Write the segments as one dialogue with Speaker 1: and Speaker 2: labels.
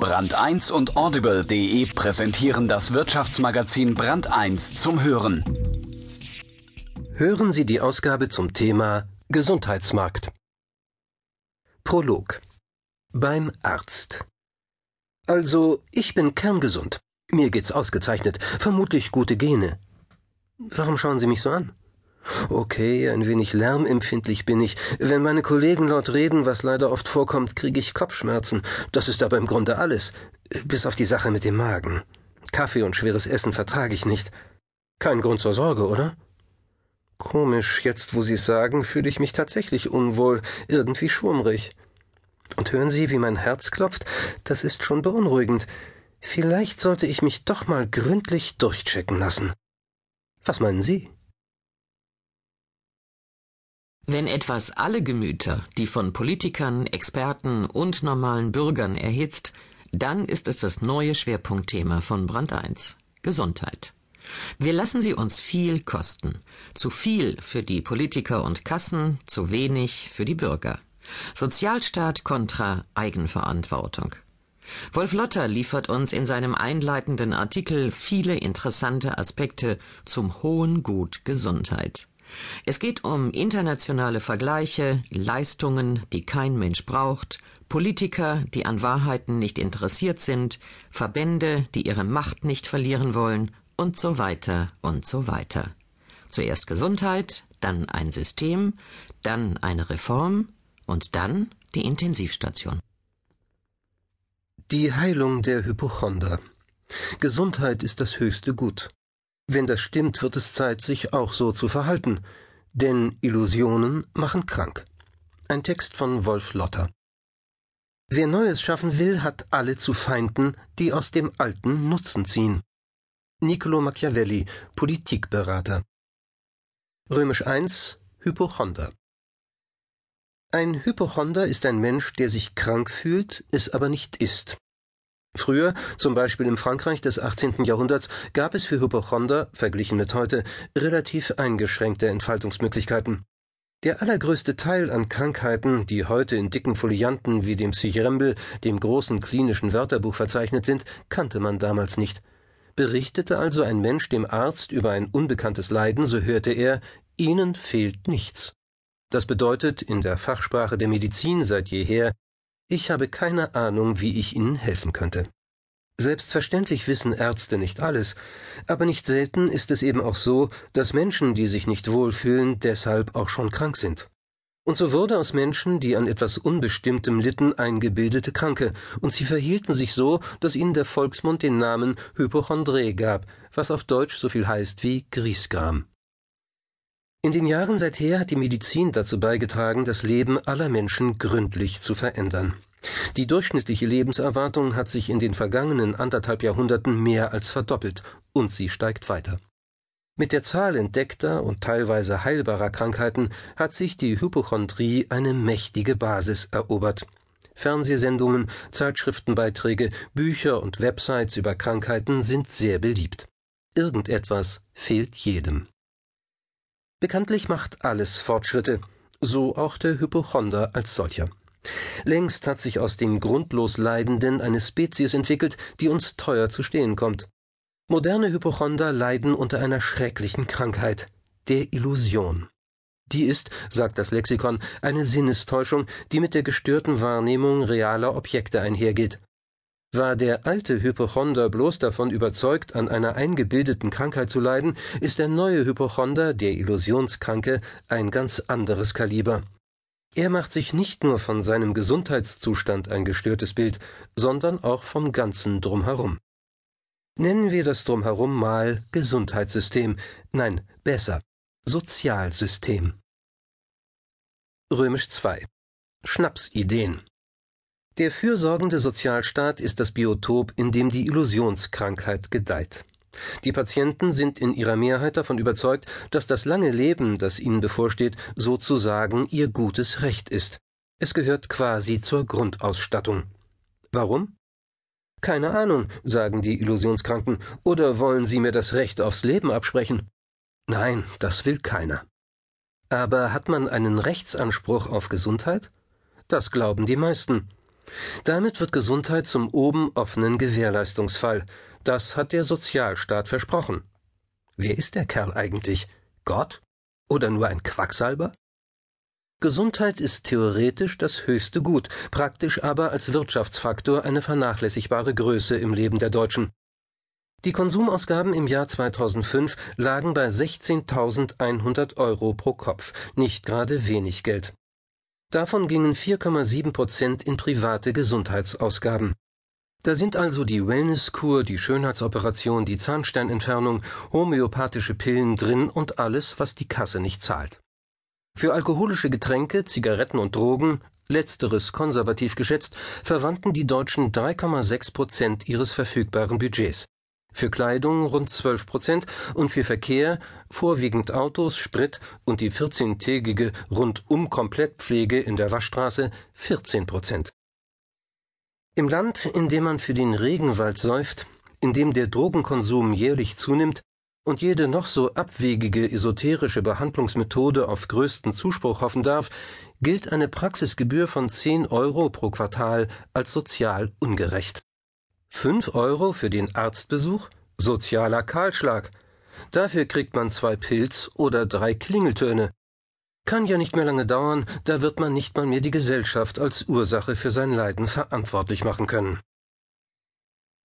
Speaker 1: Brand 1 und Audible.de präsentieren das Wirtschaftsmagazin Brand 1 zum Hören.
Speaker 2: Hören Sie die Ausgabe zum Thema Gesundheitsmarkt. Prolog. Beim Arzt. Also, ich bin kerngesund. Mir geht's ausgezeichnet. Vermutlich gute Gene. Warum schauen Sie mich so an? Okay, ein wenig lärmempfindlich bin ich. Wenn meine Kollegen laut reden, was leider oft vorkommt, kriege ich Kopfschmerzen. Das ist aber im Grunde alles. Bis auf die Sache mit dem Magen. Kaffee und schweres Essen vertrage ich nicht. Kein Grund zur Sorge, oder? Komisch, jetzt wo Sie es sagen, fühle ich mich tatsächlich unwohl, irgendwie schwummrig. Und hören Sie, wie mein Herz klopft? Das ist schon beunruhigend. Vielleicht sollte ich mich doch mal gründlich durchchecken lassen. Was meinen Sie?
Speaker 3: Wenn etwas alle Gemüter, die von Politikern, Experten und normalen Bürgern erhitzt, dann ist es das neue Schwerpunktthema von Brand 1 Gesundheit. Wir lassen sie uns viel kosten. Zu viel für die Politiker und Kassen, zu wenig für die Bürger. Sozialstaat kontra Eigenverantwortung. Wolf Lotter liefert uns in seinem einleitenden Artikel viele interessante Aspekte zum hohen Gut Gesundheit. Es geht um internationale Vergleiche, Leistungen, die kein Mensch braucht, Politiker, die an Wahrheiten nicht interessiert sind, Verbände, die ihre Macht nicht verlieren wollen und so weiter und so weiter. Zuerst Gesundheit, dann ein System, dann eine Reform und dann die Intensivstation.
Speaker 2: Die Heilung der Hypochonder. Gesundheit ist das höchste Gut. Wenn das stimmt, wird es Zeit, sich auch so zu verhalten. Denn Illusionen machen krank. Ein Text von Wolf Lotter. Wer Neues schaffen will, hat alle zu Feinden, die aus dem Alten Nutzen ziehen. Niccolo Machiavelli, Politikberater. Römisch 1 Hypochonder. Ein Hypochonder ist ein Mensch, der sich krank fühlt, es aber nicht ist. Früher, zum Beispiel im Frankreich des 18. Jahrhunderts, gab es für Hypochonder, verglichen mit heute, relativ eingeschränkte Entfaltungsmöglichkeiten. Der allergrößte Teil an Krankheiten, die heute in dicken Folianten wie dem Psychrembel, dem großen klinischen Wörterbuch verzeichnet sind, kannte man damals nicht. Berichtete also ein Mensch dem Arzt über ein unbekanntes Leiden, so hörte er, Ihnen fehlt nichts. Das bedeutet in der Fachsprache der Medizin seit jeher, ich habe keine Ahnung, wie ich Ihnen helfen könnte. Selbstverständlich wissen Ärzte nicht alles, aber nicht selten ist es eben auch so, dass Menschen, die sich nicht wohlfühlen, deshalb auch schon krank sind. Und so wurde aus Menschen, die an etwas Unbestimmtem litten, eingebildete Kranke, und sie verhielten sich so, dass ihnen der Volksmund den Namen Hypochondré gab, was auf Deutsch so viel heißt wie Griesgram. In den Jahren seither hat die Medizin dazu beigetragen, das Leben aller Menschen gründlich zu verändern. Die durchschnittliche Lebenserwartung hat sich in den vergangenen anderthalb Jahrhunderten mehr als verdoppelt, und sie steigt weiter. Mit der Zahl entdeckter und teilweise heilbarer Krankheiten hat sich die Hypochondrie eine mächtige Basis erobert. Fernsehsendungen, Zeitschriftenbeiträge, Bücher und Websites über Krankheiten sind sehr beliebt. Irgendetwas fehlt jedem. Bekanntlich macht alles Fortschritte, so auch der Hypochonder als solcher. Längst hat sich aus dem grundlos Leidenden eine Spezies entwickelt, die uns teuer zu stehen kommt. Moderne Hypochonder leiden unter einer schrecklichen Krankheit, der Illusion. Die ist, sagt das Lexikon, eine Sinnestäuschung, die mit der gestörten Wahrnehmung realer Objekte einhergeht. War der alte Hypochonder bloß davon überzeugt, an einer eingebildeten Krankheit zu leiden, ist der neue Hypochonder, der Illusionskranke, ein ganz anderes Kaliber. Er macht sich nicht nur von seinem Gesundheitszustand ein gestörtes Bild, sondern auch vom ganzen Drumherum. Nennen wir das Drumherum mal Gesundheitssystem, nein, besser, Sozialsystem. Römisch 2 Schnapsideen der fürsorgende Sozialstaat ist das Biotop, in dem die Illusionskrankheit gedeiht. Die Patienten sind in ihrer Mehrheit davon überzeugt, dass das lange Leben, das ihnen bevorsteht, sozusagen ihr gutes Recht ist. Es gehört quasi zur Grundausstattung. Warum? Keine Ahnung, sagen die Illusionskranken, oder wollen Sie mir das Recht aufs Leben absprechen? Nein, das will keiner. Aber hat man einen Rechtsanspruch auf Gesundheit? Das glauben die meisten. Damit wird Gesundheit zum oben offenen Gewährleistungsfall. Das hat der Sozialstaat versprochen. Wer ist der Kerl eigentlich? Gott? Oder nur ein Quacksalber? Gesundheit ist theoretisch das höchste Gut, praktisch aber als Wirtschaftsfaktor eine vernachlässigbare Größe im Leben der Deutschen. Die Konsumausgaben im Jahr 2005 lagen bei 16.100 Euro pro Kopf, nicht gerade wenig Geld. Davon gingen 4,7 Prozent in private Gesundheitsausgaben. Da sind also die Wellnesskur, die Schönheitsoperation, die Zahnsteinentfernung, homöopathische Pillen drin und alles, was die Kasse nicht zahlt. Für alkoholische Getränke, Zigaretten und Drogen, letzteres konservativ geschätzt, verwandten die Deutschen 3,6 Prozent ihres verfügbaren Budgets für Kleidung rund 12 Prozent und für Verkehr, vorwiegend Autos, Sprit und die 14-tägige Rundum-Komplettpflege in der Waschstraße 14 Prozent. Im Land, in dem man für den Regenwald säuft, in dem der Drogenkonsum jährlich zunimmt und jede noch so abwegige esoterische Behandlungsmethode auf größten Zuspruch hoffen darf, gilt eine Praxisgebühr von 10 Euro pro Quartal als sozial ungerecht. Fünf Euro für den Arztbesuch? Sozialer Kahlschlag. Dafür kriegt man zwei Pilz oder drei Klingeltöne. Kann ja nicht mehr lange dauern, da wird man nicht mal mehr die Gesellschaft als Ursache für sein Leiden verantwortlich machen können.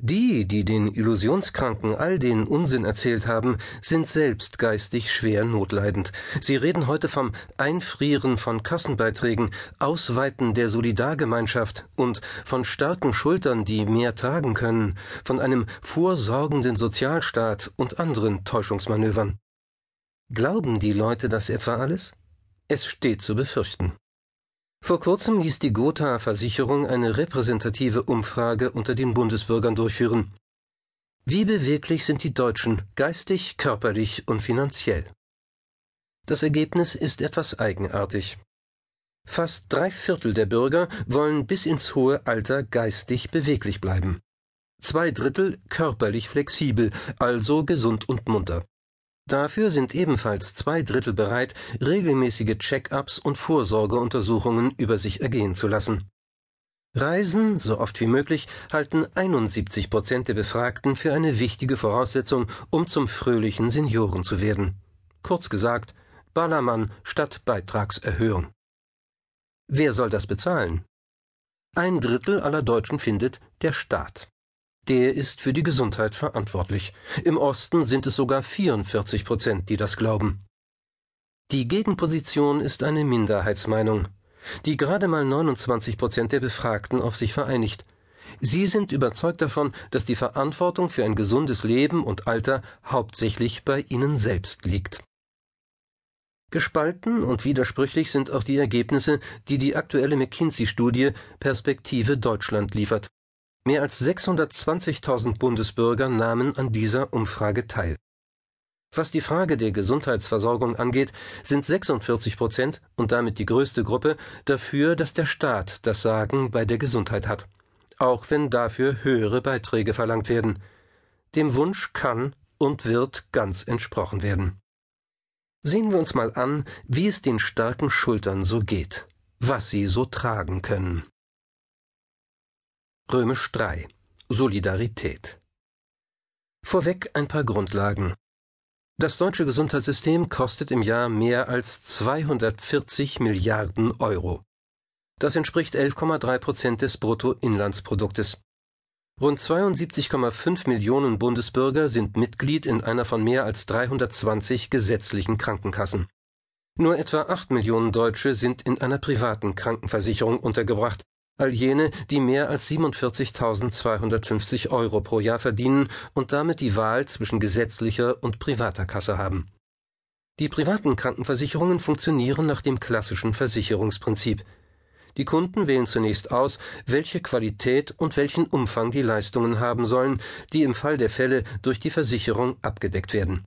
Speaker 2: Die, die den Illusionskranken all den Unsinn erzählt haben, sind selbst geistig schwer notleidend. Sie reden heute vom Einfrieren von Kassenbeiträgen, Ausweiten der Solidargemeinschaft und von starken Schultern, die mehr tragen können, von einem vorsorgenden Sozialstaat und anderen Täuschungsmanövern. Glauben die Leute das etwa alles? Es steht zu befürchten. Vor kurzem ließ die Gotha Versicherung eine repräsentative Umfrage unter den Bundesbürgern durchführen. Wie beweglich sind die Deutschen geistig, körperlich und finanziell? Das Ergebnis ist etwas eigenartig. Fast drei Viertel der Bürger wollen bis ins hohe Alter geistig beweglich bleiben. Zwei Drittel körperlich flexibel, also gesund und munter. Dafür sind ebenfalls zwei Drittel bereit, regelmäßige Check-ups und Vorsorgeuntersuchungen über sich ergehen zu lassen. Reisen, so oft wie möglich, halten 71 Prozent der Befragten für eine wichtige Voraussetzung, um zum fröhlichen Senioren zu werden. Kurz gesagt, Ballermann statt Beitragserhöhung. Wer soll das bezahlen? Ein Drittel aller Deutschen findet der Staat. Der ist für die Gesundheit verantwortlich. Im Osten sind es sogar 44 Prozent, die das glauben. Die Gegenposition ist eine Minderheitsmeinung, die gerade mal 29 Prozent der Befragten auf sich vereinigt. Sie sind überzeugt davon, dass die Verantwortung für ein gesundes Leben und Alter hauptsächlich bei ihnen selbst liegt. Gespalten und widersprüchlich sind auch die Ergebnisse, die die aktuelle McKinsey-Studie Perspektive Deutschland liefert. Mehr als 620.000 Bundesbürger nahmen an dieser Umfrage teil. Was die Frage der Gesundheitsversorgung angeht, sind 46 Prozent und damit die größte Gruppe dafür, dass der Staat das Sagen bei der Gesundheit hat, auch wenn dafür höhere Beiträge verlangt werden. Dem Wunsch kann und wird ganz entsprochen werden. Sehen wir uns mal an, wie es den starken Schultern so geht, was sie so tragen können. Römisch 3 Solidarität Vorweg ein paar Grundlagen. Das deutsche Gesundheitssystem kostet im Jahr mehr als 240 Milliarden Euro. Das entspricht 11,3 Prozent des Bruttoinlandsproduktes. Rund 72,5 Millionen Bundesbürger sind Mitglied in einer von mehr als 320 gesetzlichen Krankenkassen. Nur etwa 8 Millionen Deutsche sind in einer privaten Krankenversicherung untergebracht, all jene, die mehr als 47.250 Euro pro Jahr verdienen und damit die Wahl zwischen gesetzlicher und privater Kasse haben. Die privaten Krankenversicherungen funktionieren nach dem klassischen Versicherungsprinzip. Die Kunden wählen zunächst aus, welche Qualität und welchen Umfang die Leistungen haben sollen, die im Fall der Fälle durch die Versicherung abgedeckt werden.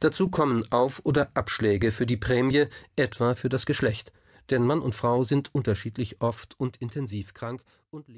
Speaker 2: Dazu kommen Auf- oder Abschläge für die Prämie, etwa für das Geschlecht denn Mann und Frau sind unterschiedlich oft und intensiv krank und